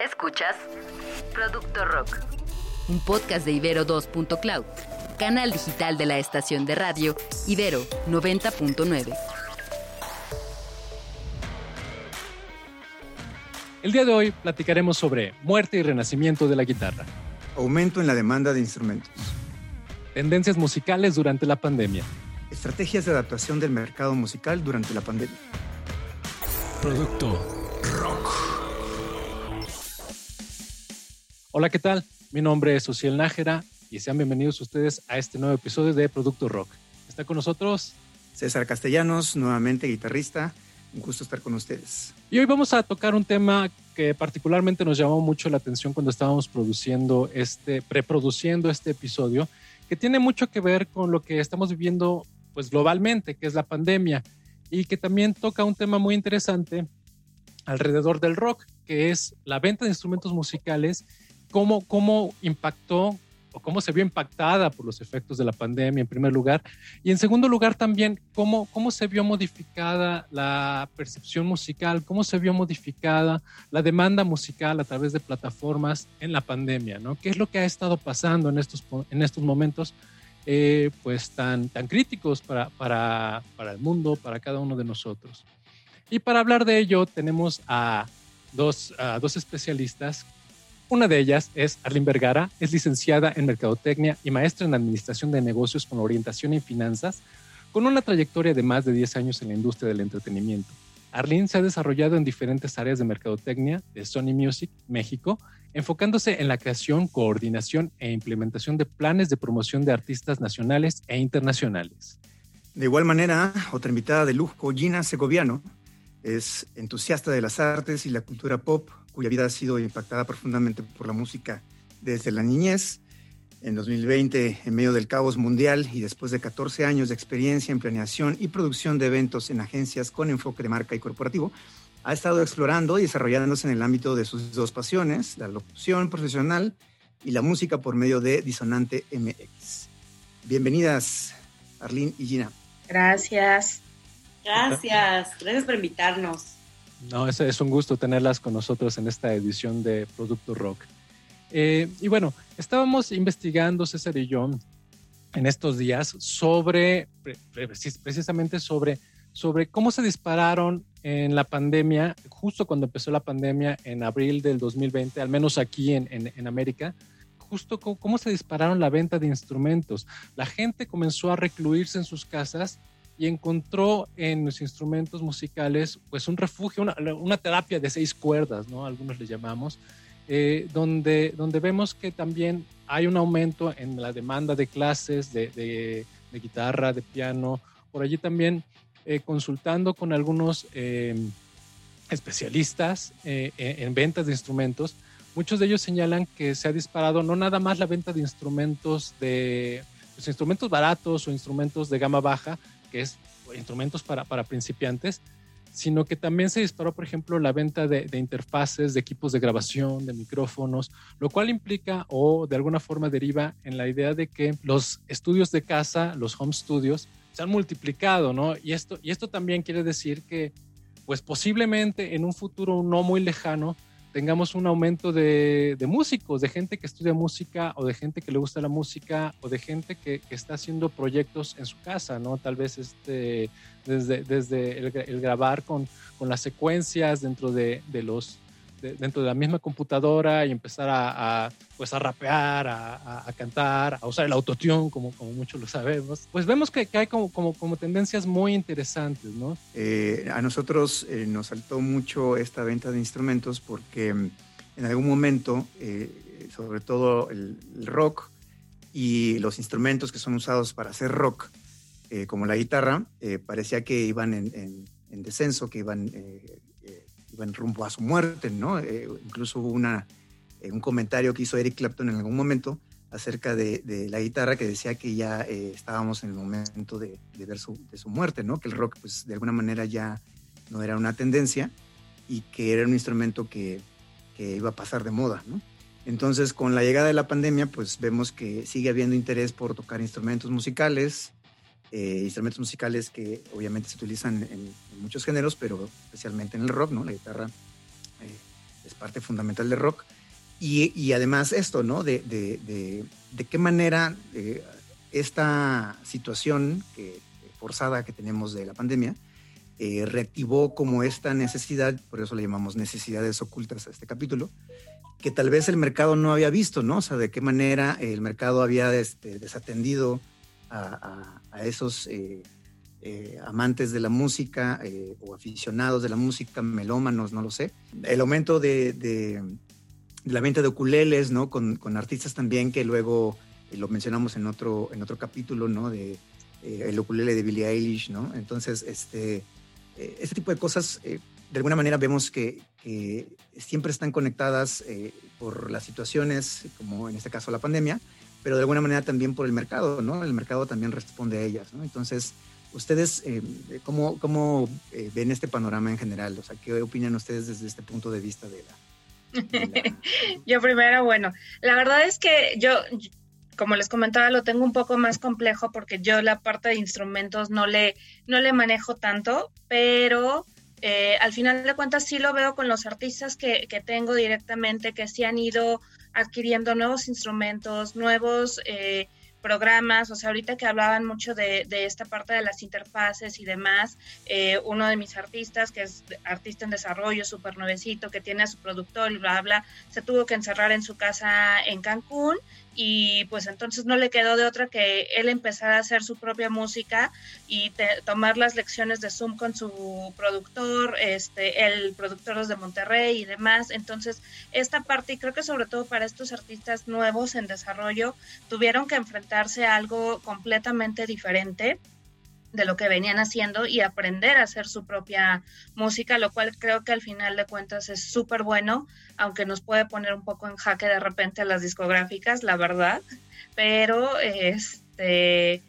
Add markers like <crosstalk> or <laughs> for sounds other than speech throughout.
Escuchas Producto Rock, un podcast de Ibero 2.cloud, canal digital de la estación de radio Ibero 90.9. El día de hoy platicaremos sobre muerte y renacimiento de la guitarra, aumento en la demanda de instrumentos, tendencias musicales durante la pandemia, estrategias de adaptación del mercado musical durante la pandemia. Producto Hola, ¿qué tal? Mi nombre es Ociel Nájera y sean bienvenidos ustedes a este nuevo episodio de Producto Rock. Está con nosotros César Castellanos, nuevamente guitarrista. Un gusto estar con ustedes. Y hoy vamos a tocar un tema que particularmente nos llamó mucho la atención cuando estábamos produciendo este, preproduciendo este episodio, que tiene mucho que ver con lo que estamos viviendo pues globalmente, que es la pandemia, y que también toca un tema muy interesante alrededor del rock, que es la venta de instrumentos musicales cómo, cómo impactó o cómo se vio impactada por los efectos de la pandemia en primer lugar y en segundo lugar también cómo, cómo se vio modificada la percepción musical, cómo se vio modificada la demanda musical a través de plataformas en la pandemia, ¿no? ¿Qué es lo que ha estado pasando en estos, en estos momentos eh, pues tan, tan críticos para, para, para el mundo, para cada uno de nosotros? Y para hablar de ello tenemos a dos, a dos especialistas una de ellas es Arlene Vergara, es licenciada en Mercadotecnia y maestra en Administración de Negocios con orientación en finanzas, con una trayectoria de más de 10 años en la industria del entretenimiento. Arlene se ha desarrollado en diferentes áreas de mercadotecnia de Sony Music México, enfocándose en la creación, coordinación e implementación de planes de promoción de artistas nacionales e internacionales. De igual manera, otra invitada de lujo, Gina Segoviano, es entusiasta de las artes y la cultura pop, cuya vida ha sido impactada profundamente por la música desde la niñez. En 2020, en medio del caos mundial y después de 14 años de experiencia en planeación y producción de eventos en agencias con enfoque de marca y corporativo, ha estado explorando y desarrollándose en el ámbito de sus dos pasiones, la locución profesional y la música por medio de Disonante MX. Bienvenidas, Arlene y Gina. Gracias. Gracias, gracias por invitarnos. No, es, un gusto tenerlas con nosotros en esta edición de Producto Rock. Eh, y bueno, estábamos investigando, César y yo, en estos días sobre, precisamente sobre, sobre cómo se dispararon en la pandemia, justo cuando empezó la pandemia en abril del 2020, al menos aquí en, en, en América, justo cómo, cómo se dispararon la venta de instrumentos. La gente comenzó a recluirse en sus casas y encontró en los instrumentos musicales pues un refugio, una, una terapia de seis cuerdas, ¿no? Algunos le llamamos, eh, donde, donde vemos que también hay un aumento en la demanda de clases de, de, de guitarra, de piano, por allí también eh, consultando con algunos eh, especialistas eh, en ventas de instrumentos, muchos de ellos señalan que se ha disparado no nada más la venta de instrumentos de pues, instrumentos baratos o instrumentos de gama baja, que es instrumentos para, para principiantes, sino que también se disparó, por ejemplo, la venta de, interfaces, de equipos de grabación, de micrófonos, lo cual implica o de alguna forma deriva en la idea de que los estudios de casa, los home studios, se han multiplicado, ¿no? Y esto, y esto también quiere decir que, pues posiblemente en un futuro no muy lejano, tengamos un aumento de, de, músicos, de gente que estudia música o de gente que le gusta la música o de gente que, que está haciendo proyectos en su casa, ¿no? Tal vez este, desde, desde el, grabar con, con, las secuencias dentro de, de los de, dentro de la misma computadora y empezar a, a pues a rapear, a, a, cantar, a usar el autotune, como, como muchos lo sabemos, pues vemos que, que hay como, como, como, tendencias muy interesantes, ¿no? Eh, a nosotros eh, nos saltó mucho esta venta de instrumentos porque en algún momento, eh, sobre todo el, el, rock y los instrumentos que son usados para hacer rock, eh, como la guitarra, eh, parecía que iban en, en, en descenso, que iban iban rumbo a su muerte, ¿no? Eh, incluso hubo eh, un comentario que hizo Eric Clapton en algún momento acerca de, la guitarra que decía que ya eh, estábamos en el momento de, de ver su muerte, ¿no? Que el rock, pues, de alguna manera ya no era una tendencia y que era un instrumento que, que iba a pasar de moda, ¿no? Entonces, con la llegada de la pandemia, pues vemos que sigue habiendo interés por tocar instrumentos musicales, eh, instrumentos musicales que obviamente se utilizan en, muchos géneros, pero especialmente en el rock, ¿no? La guitarra eh, es parte fundamental del rock. Y, además esto, ¿no? De, de, de, qué manera eh, esta situación forzada que tenemos de la pandemia reactivó como esta necesidad, por eso le llamamos necesidades ocultas a este capítulo, que tal vez el mercado no había visto, ¿no? O sea, de qué manera el mercado había este, desatendido a, esos eh, eh, amantes de la música o aficionados de la música, melómanos, no lo sé. El aumento de, la venta de ukuleles, ¿no? Con, con, artistas también que luego lo mencionamos en otro, en otro capítulo, ¿no? De el ukulele de Billie Eilish, ¿no? Entonces, este eh, este tipo de cosas, eh, de alguna manera vemos que, siempre están conectadas eh, por las situaciones, como en este caso la pandemia, pero de alguna manera también por el mercado, ¿no? El mercado también responde a ellas, ¿no? Entonces, ¿ustedes cómo, cómo ven este panorama en general? O sea, ¿qué opinan ustedes desde este punto de vista de la... <laughs> yo primero, bueno, la verdad es que yo, como les comentaba, lo tengo un poco más complejo porque yo la parte de instrumentos no le, no le manejo tanto, pero eh, al final de cuentas sí lo veo con los artistas que, que, tengo directamente, que sí han ido adquiriendo nuevos instrumentos, nuevos... Eh, programas, o sea, ahorita que hablaban mucho de, de esta parte de las interfaces y demás, eh, uno de mis artistas, que es artista en desarrollo, súper nuevecito, que tiene a su productor y bla, bla, se tuvo que encerrar en su casa en Cancún y pues entonces no le quedó de otra que él empezar a hacer su propia música y tomar las lecciones de Zoom con su productor, este, el productor de Monterrey y demás. Entonces, esta parte, y creo que sobre todo para estos artistas nuevos en desarrollo, tuvieron que enfrentarse a algo completamente diferente de lo que venían haciendo y aprender a hacer su propia música, lo cual creo que al final de cuentas es súper bueno, aunque nos puede poner un poco en jaque de repente las discográficas, la verdad, pero este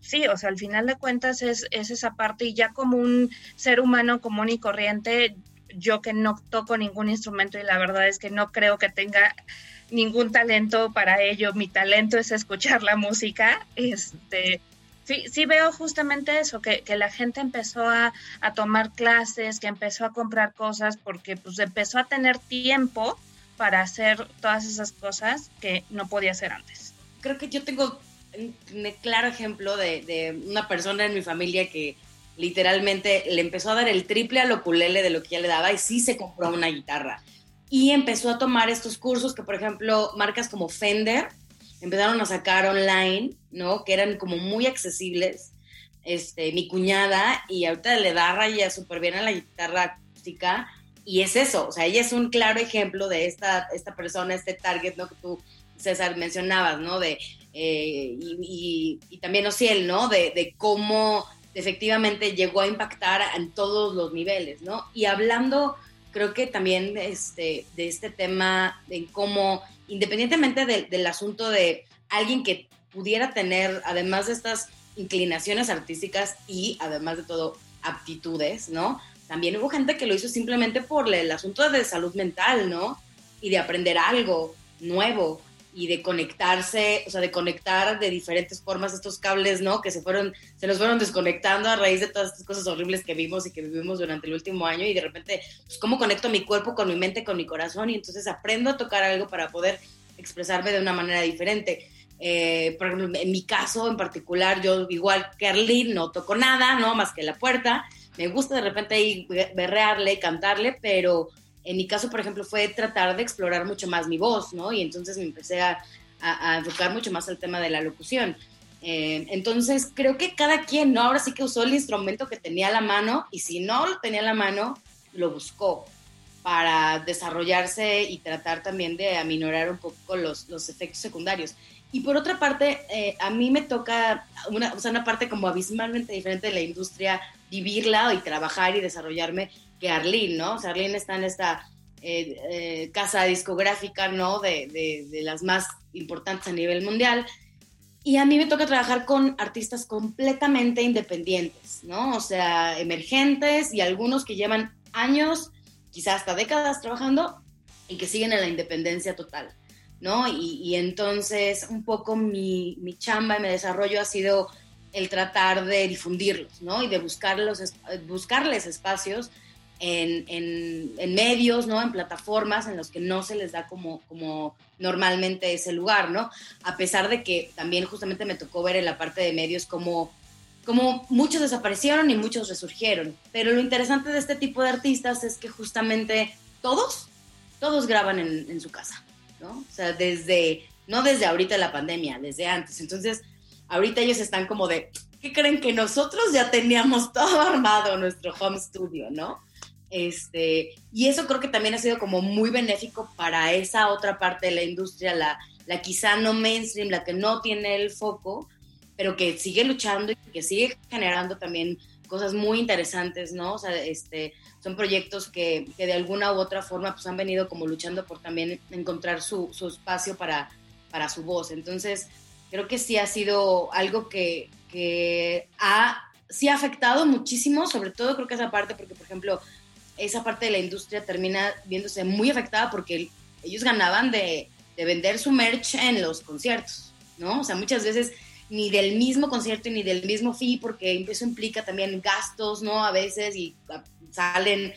sí, o sea, al final de cuentas es, es esa parte y ya como un ser humano común y corriente, yo que no toco ningún instrumento y la verdad es que no creo que tenga ningún talento para ello, mi talento es escuchar la música, este sí, sí veo justamente eso, que, la gente empezó a, tomar clases, que empezó a comprar cosas, porque pues empezó a tener tiempo para hacer todas esas cosas que no podía hacer antes. Creo que yo tengo un claro ejemplo de, una persona en mi familia que literalmente le empezó a dar el triple al oculele de lo que ya le daba y sí se compró una guitarra. Y empezó a tomar estos cursos que, por ejemplo, marcas como Fender empezaron a sacar online, ¿no? Que eran como muy accesibles. Este, mi cuñada, y ahorita le da raya súper bien a la guitarra acústica, y es eso, o sea, ella es un claro ejemplo de esta, esta persona, este target, ¿no? Que tú, César, mencionabas, ¿no? De, eh, y, y, también Ociel, ¿no? De, de cómo efectivamente llegó a impactar en todos los niveles, ¿no? Y hablando, creo que también este, de este tema, de cómo independientemente del asunto de alguien que pudiera tener, además de estas inclinaciones artísticas y además de todo aptitudes, ¿no? También hubo gente que lo hizo simplemente por el asunto de salud mental, ¿no? Y de aprender algo nuevo y de conectarse, o sea, de conectar de diferentes formas estos cables, ¿no? Que se fueron, se nos fueron desconectando a raíz de todas estas cosas horribles que vimos y que vivimos durante el último año y de repente, pues, ¿cómo conecto mi cuerpo con mi mente, con mi corazón? Y entonces aprendo a tocar algo para poder expresarme de una manera diferente. Eh, por ejemplo, en mi caso en particular, yo igual que Arlene no toco nada, ¿no? Más que la puerta. Me gusta de repente ir berrearle, cantarle, pero en mi caso, por ejemplo, fue tratar de explorar mucho más mi voz, ¿no? Y entonces me empecé a, enfocar mucho más al tema de la locución. Eh, entonces, creo que cada quien, ¿no? Ahora sí que usó el instrumento que tenía a la mano y si no lo tenía a la mano, lo buscó para desarrollarse y tratar también de aminorar un poco los, los efectos secundarios. Y por otra parte, eh, a mí me toca una, o sea, una parte como abismalmente diferente de la industria, vivirla y trabajar y desarrollarme que Arlene, ¿no? O sea, Arlene está en esta eh, eh, casa discográfica, ¿no? De, de, las más importantes a nivel mundial. Y a mí me toca trabajar con artistas completamente independientes, ¿no? O sea, emergentes y algunos que llevan años, quizás hasta décadas trabajando y que siguen en la independencia total, ¿no? Y, entonces un poco mi, mi chamba y mi desarrollo ha sido el tratar de difundirlos, ¿no? Y de buscarles espacios en, en, medios, ¿no? En plataformas en los que no se les da como, como normalmente ese lugar, ¿no? A pesar de que también justamente me tocó ver en la parte de medios como, como muchos desaparecieron y muchos resurgieron. Pero lo interesante de este tipo de artistas es que justamente todos, todos graban en, en su casa, ¿no? O sea, desde, no desde ahorita la pandemia, desde antes. Entonces, ahorita ellos están como de, ¿qué creen que nosotros ya teníamos todo armado nuestro home studio, ¿no? Este, y eso creo que también ha sido como muy benéfico para esa otra parte de la industria, la, la quizá no mainstream, la que no tiene el foco, pero que sigue luchando y que sigue generando también cosas muy interesantes, ¿no? O sea, este, son proyectos que, que de alguna u otra forma pues han venido como luchando por también encontrar su, su espacio para, para su voz. Entonces, creo que sí ha sido algo que, que ha, sí ha afectado muchísimo, sobre todo creo que esa parte, porque por ejemplo, esa parte de la industria termina viéndose muy afectada porque ellos ganaban de, de vender su merch en los conciertos, ¿no? O sea, muchas veces ni del mismo concierto ni del mismo fee, porque eso implica también gastos, ¿no? A veces y salen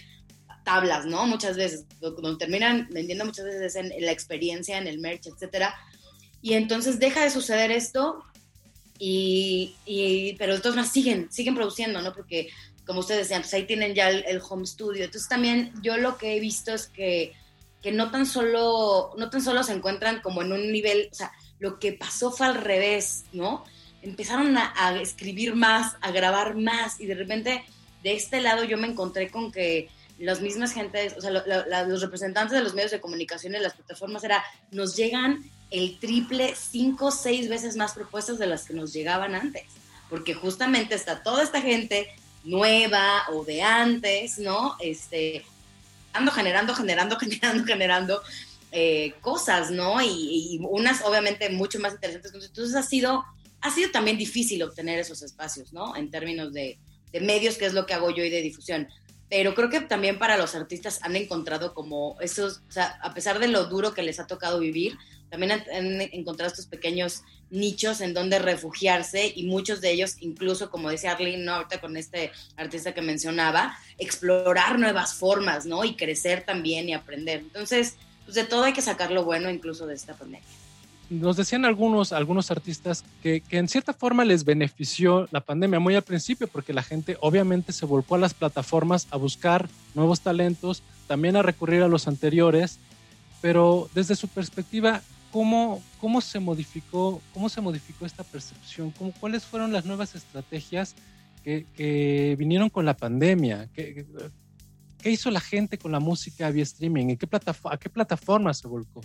tablas, ¿no? Muchas veces, donde terminan vendiendo muchas veces en, la experiencia, en el merch, etcétera. Y entonces deja de suceder esto, y, y pero de todas maneras siguen, siguen produciendo, ¿no? Porque como ustedes decían, pues ahí tienen ya el, home studio. Entonces también yo lo que he visto es que, que no, tan solo, no tan solo se encuentran como en un nivel, o sea, lo que pasó fue al revés, ¿no? Empezaron a, escribir más, a grabar más y de repente de este lado yo me encontré con que las mismas gentes, o sea, los representantes de los medios de comunicación y las plataformas era, nos llegan el triple, cinco, seis veces más propuestas de las que nos llegaban antes, porque justamente está toda esta gente nueva o de antes, ¿no? Este, ando generando, generando, <laughs> generando, generando eh, cosas, ¿no? Y, unas obviamente mucho más interesantes. Entonces ha sido, ha sido también difícil obtener esos espacios, ¿no? En términos de, de medios, que es lo que hago yo y de difusión. Pero creo que también para los artistas han encontrado como esos, o sea, a pesar de lo duro que les ha tocado vivir, también han, encontrado estos pequeños nichos en donde refugiarse y muchos de ellos, incluso como decía Arlene, ahorita con este artista que mencionaba, explorar nuevas formas, ¿no? Y crecer también y aprender. Entonces, pues de todo hay que sacar lo bueno incluso de esta pandemia. Nos decían algunos, algunos artistas que, que en cierta forma les benefició la pandemia muy al principio porque la gente obviamente se volcó a las plataformas a buscar nuevos talentos, también a recurrir a los anteriores, pero desde su perspectiva, ¿cómo, cómo, se, modificó, cómo se modificó esta percepción? ¿Cómo, ¿Cuáles fueron las nuevas estrategias que, que vinieron con la pandemia? ¿Qué, ¿Qué, hizo la gente con la música vía streaming? ¿En qué ¿A qué plataforma se volcó?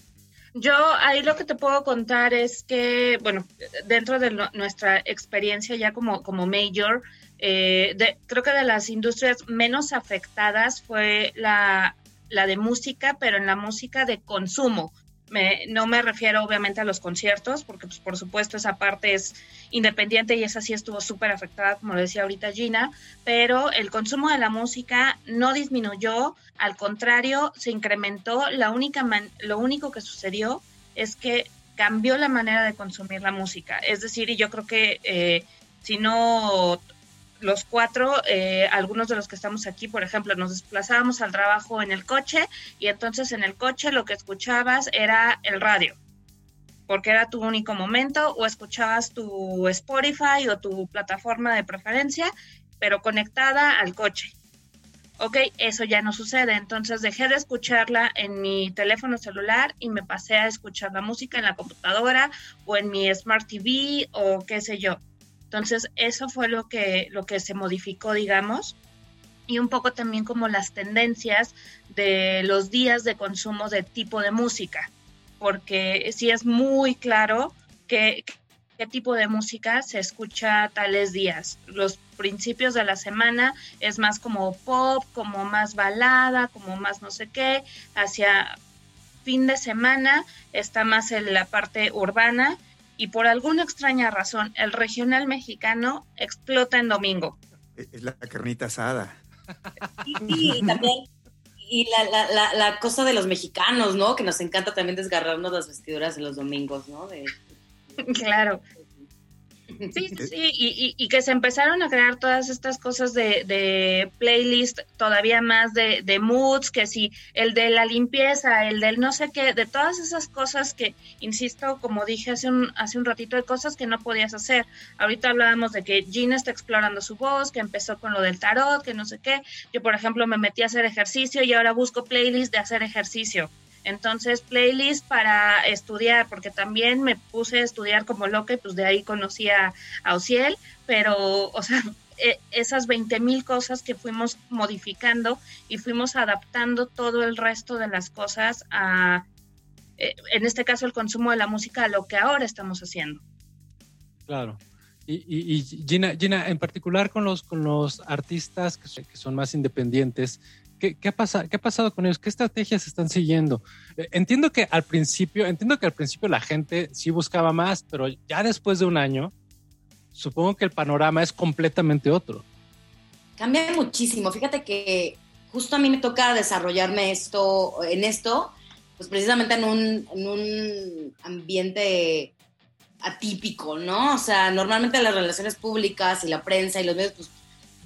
Yo ahí lo que te puedo contar es que, bueno, dentro de nuestra experiencia ya como, como major, eh, creo que de las industrias menos afectadas fue la, la de música, pero en la música de consumo, no me refiero obviamente a los conciertos, porque pues, por supuesto esa parte es independiente y esa sí estuvo súper afectada, como lo decía ahorita Gina, pero el consumo de la música no disminuyó, al contrario, se incrementó. La única lo único que sucedió es que cambió la manera de consumir la música. Es decir, y yo creo que eh, si no los cuatro, eh, algunos de los que estamos aquí, por ejemplo, nos desplazábamos al trabajo en el coche y entonces en el coche lo que escuchabas era el radio, porque era tu único momento, o escuchabas tu Spotify o tu plataforma de preferencia, pero conectada al coche. Ok, eso ya no sucede, entonces dejé de escucharla en mi teléfono celular y me pasé a escuchar la música en la computadora o en mi Smart TV o qué sé yo. Entonces, eso fue lo que, lo que se modificó, digamos, y un poco también como las tendencias de los días de consumo de tipo de música, porque sí es muy claro que, qué tipo de música se escucha tales días. Los principios de la semana es más como pop, como más balada, como más no sé qué, hacia fin de semana está más en la parte urbana y por alguna extraña razón el regional mexicano explota en domingo. Es la carnita asada. Y, también y la, cosa de los mexicanos, ¿no? Que nos encanta también desgarrarnos las vestiduras en los domingos, ¿no? <laughs> claro. <laughs> Sí, sí, y, y, que se empezaron a crear todas estas cosas de, de playlist, todavía más de, de, moods, que si el de la limpieza, el del no sé qué, de todas esas cosas que, insisto, como dije hace un, hace un ratito, de cosas que no podías hacer. Ahorita hablábamos de que Gina está explorando su voz, que empezó con lo del tarot, que no sé qué. Yo, por ejemplo, me metí a hacer ejercicio y ahora busco playlist de hacer ejercicio. Entonces, playlist para estudiar, porque también me puse a estudiar como loca y pues de ahí conocí a, a Ociel, pero, o sea, <laughs> e, esas 20 mil cosas que fuimos modificando y fuimos adaptando todo el resto de las cosas a, e, en este caso, el consumo de la música a lo que ahora estamos haciendo. Claro. Y, y, Gina, Gina, en particular con los, con los artistas que son más independientes, ¿Qué, ha pasado, ¿Qué ha pasado con ellos? ¿Qué estrategias están siguiendo? Eh, entiendo que al principio, entiendo que al principio la gente sí buscaba más, pero ya después de un año, supongo que el panorama es completamente otro. Cambia muchísimo. Fíjate que justo a mí me toca desarrollarme esto, en esto, pues precisamente en un, en un ambiente atípico, ¿no? O sea, normalmente las relaciones públicas y la prensa y los medios, pues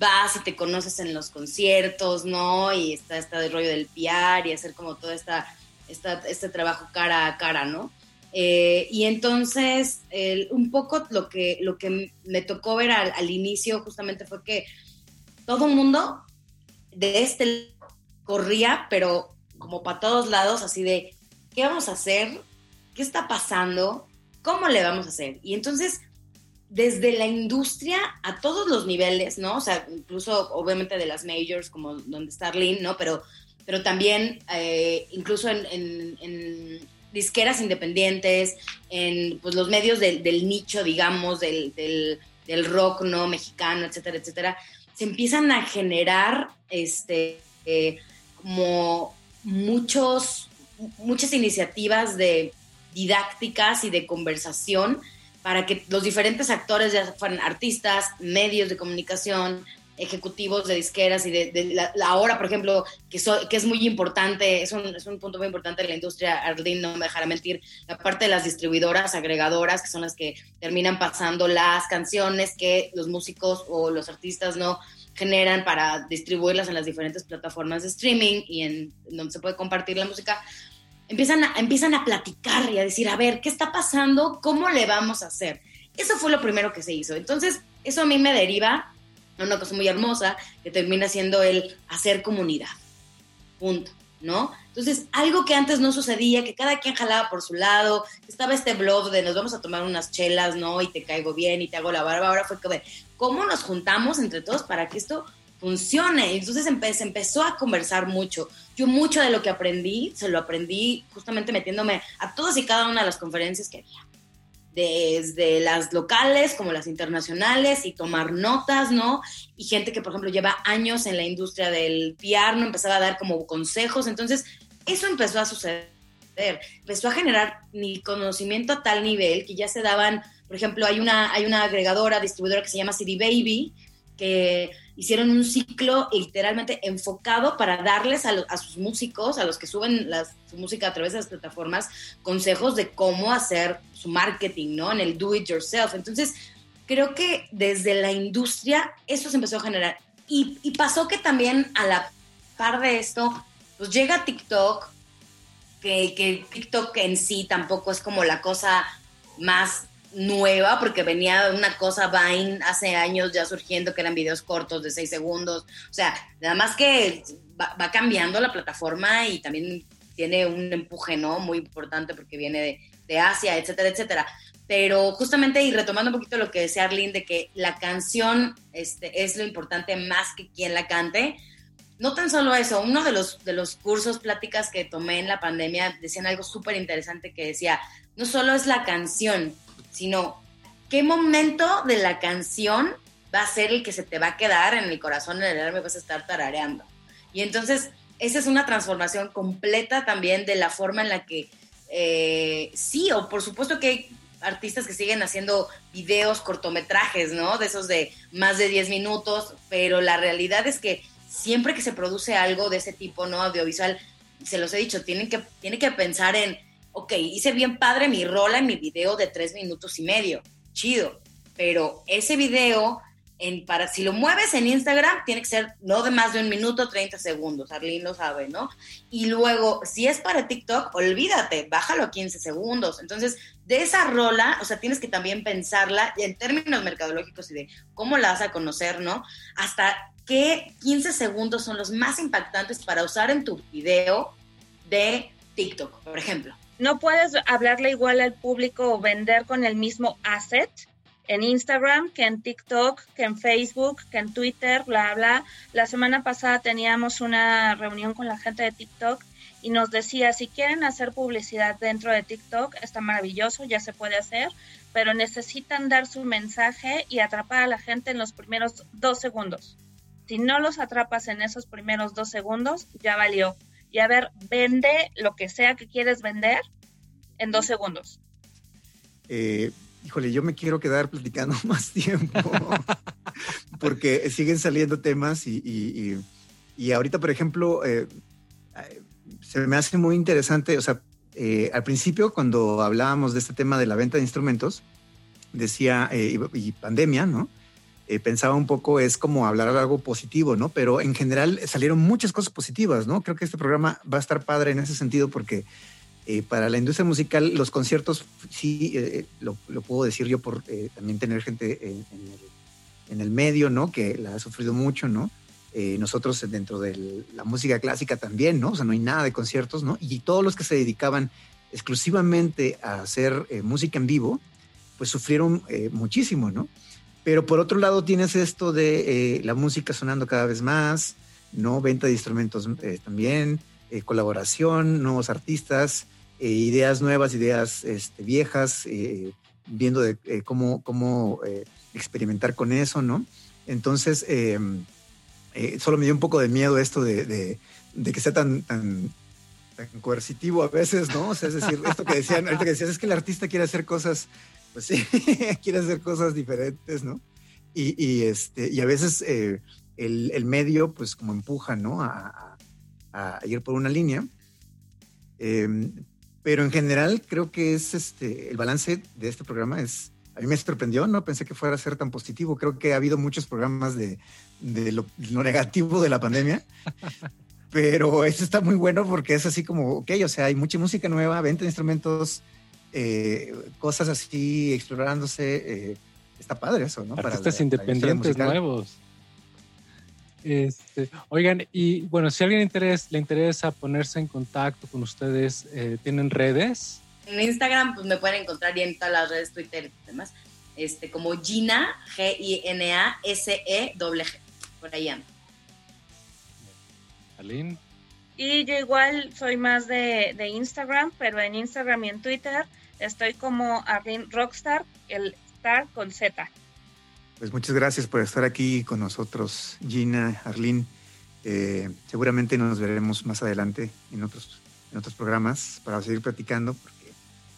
vas y te conoces en los conciertos, ¿no? Y está este rollo del PR y hacer como todo esta, este trabajo cara a cara, ¿no? Eh, y entonces, un poco lo que, lo que me tocó ver al, inicio justamente fue que todo el mundo de este corría, pero como para todos lados, así de, ¿qué vamos a hacer? ¿Qué está pasando? ¿Cómo le vamos a hacer? Y entonces desde la industria a todos los niveles, ¿no? O sea, incluso obviamente de las majors como donde está Arlene, ¿no? Pero, pero también eh, incluso en, disqueras independientes, en pues, los medios del, nicho, digamos, del, rock, ¿no? Mexicano, etcétera, etcétera, se empiezan a generar, este, eh, como muchos, muchas iniciativas de didácticas y de conversación para que los diferentes actores, ya fueran artistas, medios de comunicación, ejecutivos de disqueras y de, la, hora, por ejemplo, que, que es muy importante, es un, es un punto muy importante de la industria, Arlene no me dejará mentir, la parte de las distribuidoras, agregadoras, que son las que terminan pasando las canciones que los músicos o los artistas no generan para distribuirlas en las diferentes plataformas de streaming y en donde se puede compartir la música, empiezan a, empiezan a platicar y a decir, a ver, ¿qué está pasando? ¿Cómo le vamos a hacer? Eso fue lo primero que se hizo. Entonces, eso a mí me deriva a una cosa muy hermosa que termina siendo el hacer comunidad. Punto. ¿no? Entonces, algo que antes no sucedía, que cada quien jalaba por su lado, estaba este blog de nos vamos a tomar unas chelas, ¿no? Y te caigo bien y te hago la barba. Ahora fue que, ¿cómo nos juntamos entre todos para que esto funcione. Entonces se empezó a conversar mucho. Yo mucho de lo que aprendí, se lo aprendí justamente metiéndome a todas y cada una de las conferencias que había. Desde las locales como las internacionales y tomar notas, ¿no? Y gente que, por ejemplo, lleva años en la industria del PR, ¿no? Empezaba a dar como consejos. Entonces, eso empezó a suceder. Empezó a generar mi conocimiento a tal nivel que ya se daban, por ejemplo, hay una, hay una agregadora, distribuidora que se llama CD Baby, que hicieron un ciclo literalmente enfocado para darles a, sus músicos, a los que suben su música a través de las plataformas, consejos de cómo hacer su marketing, ¿no? En el do it yourself. Entonces, creo que desde la industria eso se empezó a generar. Y, y pasó que también a la par de esto, pues llega TikTok, que, que TikTok en sí tampoco es como la cosa más nueva, porque venía una cosa Vine hace años ya surgiendo, que eran videos cortos de seis segundos. O sea, nada más que va, cambiando la plataforma y también tiene un empuje, ¿no? Muy importante porque viene de, Asia, etcétera, etcétera. Pero justamente, y retomando un poquito lo que decía Arlene, de que la canción este, es lo importante más que quien la cante, no tan solo eso, uno de los, de los cursos, pláticas que tomé en la pandemia, decían algo súper interesante que decía, no solo es la canción, sino qué momento de la canción va a ser el que se te va a quedar en el corazón, en el alma vas a estar tarareando. Y entonces, esa es una transformación completa también de la forma en la que, eh, sí, o por supuesto que hay artistas que siguen haciendo videos, cortometrajes, ¿no? De esos de más de 10 minutos, pero la realidad es que siempre que se produce algo de ese tipo, ¿no? Audiovisual, se los he dicho, tienen que, tienen que pensar en ok, hice bien padre mi rola en mi video de tres minutos y medio, chido, pero ese video para, si lo mueves en Instagram, tiene que ser no de más de un minuto, 30 segundos. Arlene lo sabe, ¿no? Y luego, si es para TikTok, olvídate, bájalo a 15 segundos. Entonces, de esa rola, o sea, tienes que también pensarla en términos mercadológicos y de cómo la vas a conocer, ¿no? Hasta qué 15 segundos son los más impactantes para usar en tu video de TikTok, por ejemplo. No puedes hablarle igual al público o vender con el mismo asset en Instagram, que en TikTok, que en Facebook, que en Twitter, bla, bla. La semana pasada teníamos una reunión con la gente de TikTok y nos decía, si quieren hacer publicidad dentro de TikTok, está maravilloso, ya se puede hacer, pero necesitan dar su mensaje y atrapar a la gente en los primeros dos segundos. Si no los atrapas en esos primeros dos segundos, ya valió. Y a ver, vende lo que sea que quieres vender en dos segundos. Eh, híjole, yo me quiero quedar platicando <laughs> más tiempo, porque siguen saliendo temas y, ahorita, por ejemplo, eh, se me hace muy interesante, o sea, eh, al principio cuando hablábamos de este tema de la venta de instrumentos, decía, eh, y, pandemia, ¿no? Pensaba un poco, es como hablar algo positivo, ¿no? Pero en general salieron muchas cosas positivas, ¿no? Creo que este programa va a estar padre en ese sentido porque eh, para la industria musical, los conciertos, sí, eh, lo, puedo decir yo por eh, también tener gente en, el, medio, ¿no? Que la ha sufrido mucho, ¿no? nosotros dentro de la música clásica también, ¿no? O sea, no hay nada de conciertos, ¿no? Y todos los que se dedicaban exclusivamente a hacer música en vivo, pues sufrieron muchísimo, ¿no? Pero por otro lado tienes esto de la música sonando cada vez más, ¿no? Venta de instrumentos también, colaboración, nuevos artistas, eh, ideas nuevas, ideas este, viejas, eh, viendo de, eh, cómo, cómo experimentar con eso, ¿no? Entonces, em, solo me dio un poco de miedo esto de, que sea tan, tan, coercitivo a veces, ¿no? O sea, es decir, esto que decían, ahorita que decías, es que el artista quiere hacer cosas, pues sí, <laughs> quiere hacer cosas diferentes, ¿no? Y, este, y a veces el, medio, pues como empuja, ¿no? A, a ir por una línea. Eh, pero en general creo que es este, el balance de este programa es, a mí me sorprendió, no pensé que fuera a ser tan positivo. Creo que ha habido muchos programas de, de lo, negativo de la pandemia. <laughs> pero este está muy bueno porque es así como, ok, o sea, hay mucha música nueva, venta de instrumentos, eh, cosas así explorándose. Eh, está padre eso, ¿no? Artistas independientes nuevos. Este, oigan, y bueno, si a alguien le interesa ponerse en contacto con ustedes, eh, ¿tienen redes? En Instagram pues me pueden encontrar y en todas las redes, Twitter y demás, este, como Gina, G-I-N-A-S-E, G. Por ahí ando. Aline. Y yo igual soy más de, de, Instagram, pero en Instagram y en Twitter estoy como Arlene Rockstar, el star con Z. Pues muchas gracias por estar aquí con nosotros, Gina, Arlene. Eh, seguramente nos veremos más adelante en otros, en otros programas para seguir platicando, porque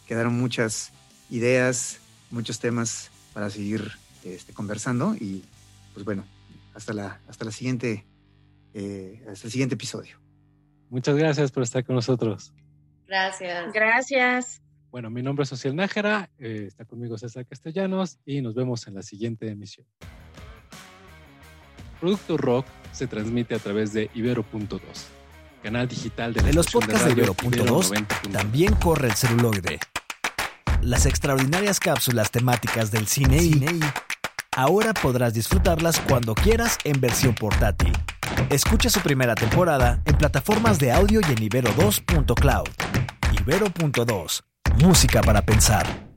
quedaron muchas ideas, muchos temas para seguir este, conversando y pues bueno, hasta la, hasta la siguiente, eh, hasta el siguiente episodio. Muchas gracias por estar con nosotros. Gracias. Gracias. Bueno, mi nombre es Social Nájera, eh, está conmigo César Castellanos y nos vemos en la siguiente emisión. Producto Rock se transmite a través de Ibero.2, canal digital de En los podcasts de, Ibero.2 también corre el celuloide. Las extraordinarias cápsulas temáticas del cine, cine y ahora podrás disfrutarlas cuando quieras en versión portátil. Escucha su primera temporada en plataformas de audio y en ibero2.cloud. Ibero.2 Música para pensar.